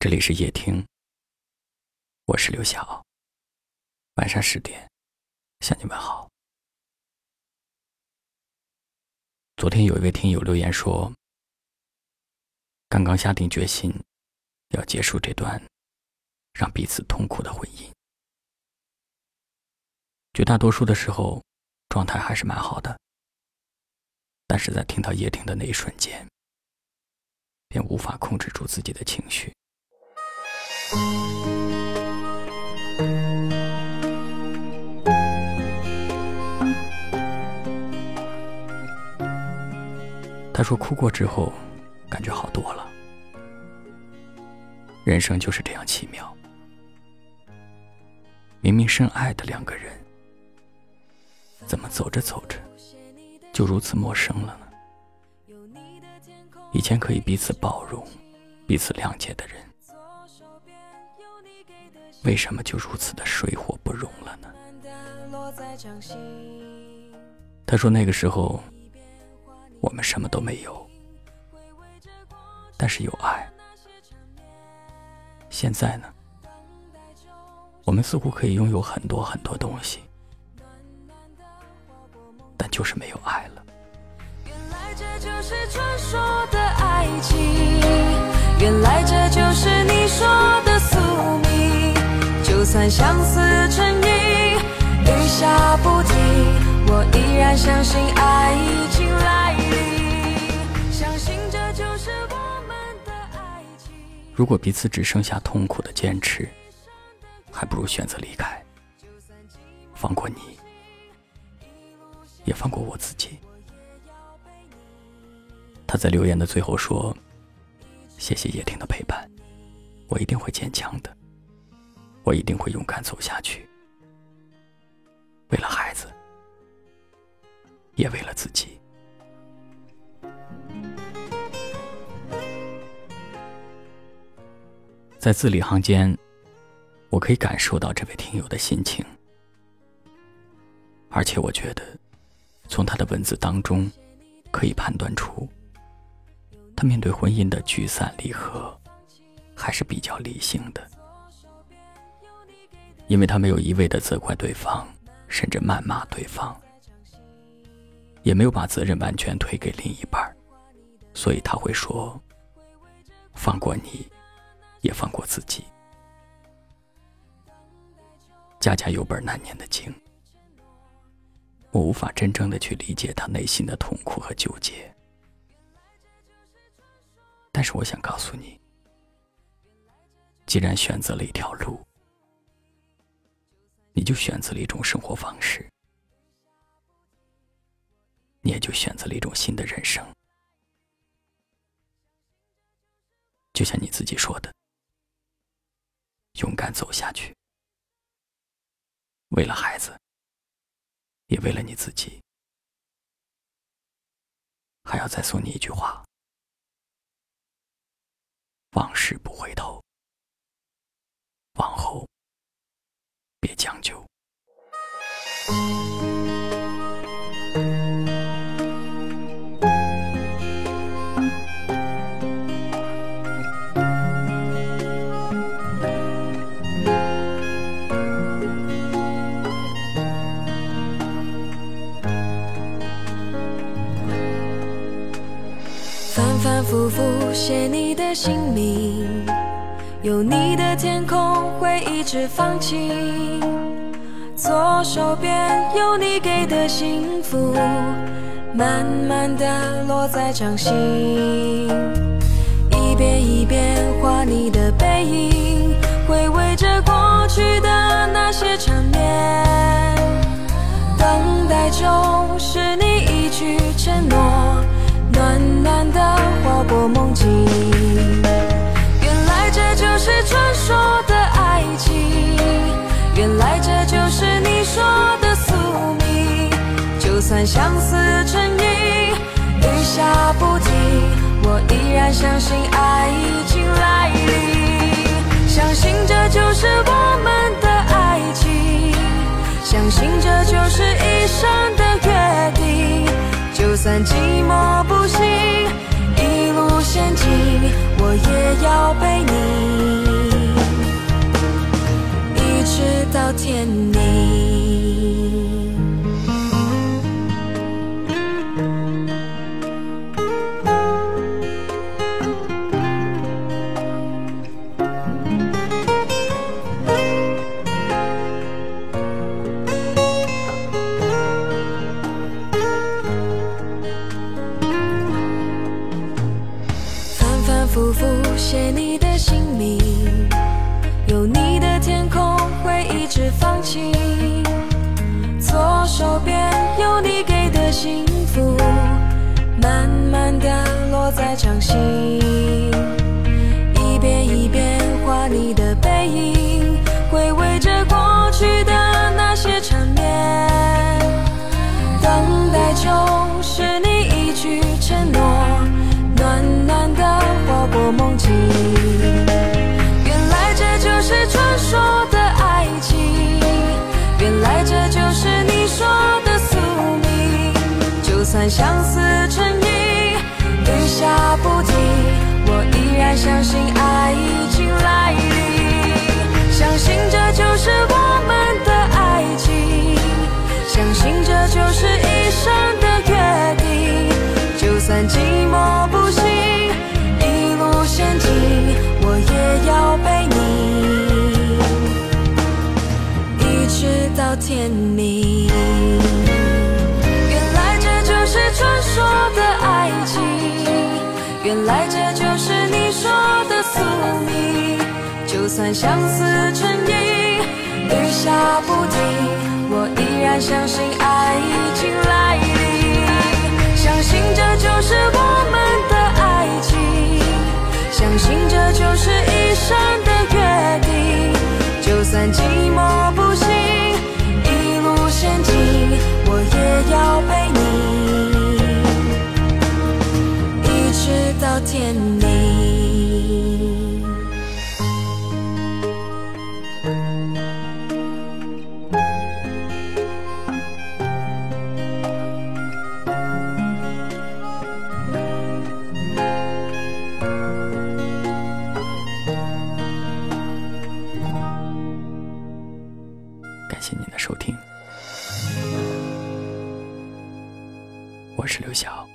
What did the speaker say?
这里是夜听，我是刘晓。晚上十点，向你们好。昨天有一位听友留言说，刚刚下定决心要结束这段让彼此痛苦的婚姻。绝大多数的时候，状态还是蛮好的，但是在听到夜听的那一瞬间，便无法控制住自己的情绪。他说：“哭过之后，感觉好多了。人生就是这样奇妙，明明深爱的两个人，怎么走着走着就如此陌生了呢？以前可以彼此包容、彼此谅解的人。”为什么就如此的水火不容了呢？他说那个时候我们什么都没有，但是有爱。现在呢，我们似乎可以拥有很多很多东西，但就是没有爱了。原来这就是传说的爱情，相思成瘾，雨下不停，我依然相信爱已经来临，相信这就是我们的爱情。如果彼此只剩下痛苦的坚持，还不如选择离开，放过你，也放过我自己。他在留言的最后说：“谢谢叶婷的陪伴，我一定会坚强的。”我一定会勇敢走下去，为了孩子，也为了自己。在字里行间，我可以感受到这位听友的心情，而且我觉得，从他的文字当中，可以判断出，他面对婚姻的聚散离合，还是比较理性的。因为他没有一味的责怪对方，甚至谩骂对方，也没有把责任完全推给另一半所以他会说：“放过你，也放过自己。”家家有本难念的经，我无法真正的去理解他内心的痛苦和纠结，但是我想告诉你，既然选择了一条路。你就选择了一种生活方式，你也就选择了一种新的人生。就像你自己说的，勇敢走下去，为了孩子，也为了你自己。还要再送你一句话：往事不回头，往后。别将就。反反复复写你的姓名。有你的天空会一直放晴，左手边有你给的幸福，慢慢的落在掌心，一遍一遍画你的背影，回味着过去的那些缠绵，等待中是你一句承诺，暖暖的划过梦境。是传说的爱情，原来这就是你说的宿命。就算相思成瘾，雨下不停，我依然相信爱已经来临。相信这就是我们的爱情，相信这就是一生的约定。就算寂寞不行，我。也要陪你，一直到天明。算相思成瘾，雨下不停，我依然相信爱已经来临，相信这就是我们的爱情，相信这就是一生的约定。就算寂寞不行。前进，我也要陪你，一直到天明。来这就是你说的宿命。就算相思成瘾，雨下不停，我依然相信爱已经来临，相信这就是我们的爱情。相信这就是一生的约定，就算寂寞感谢您的收听，我是刘晓。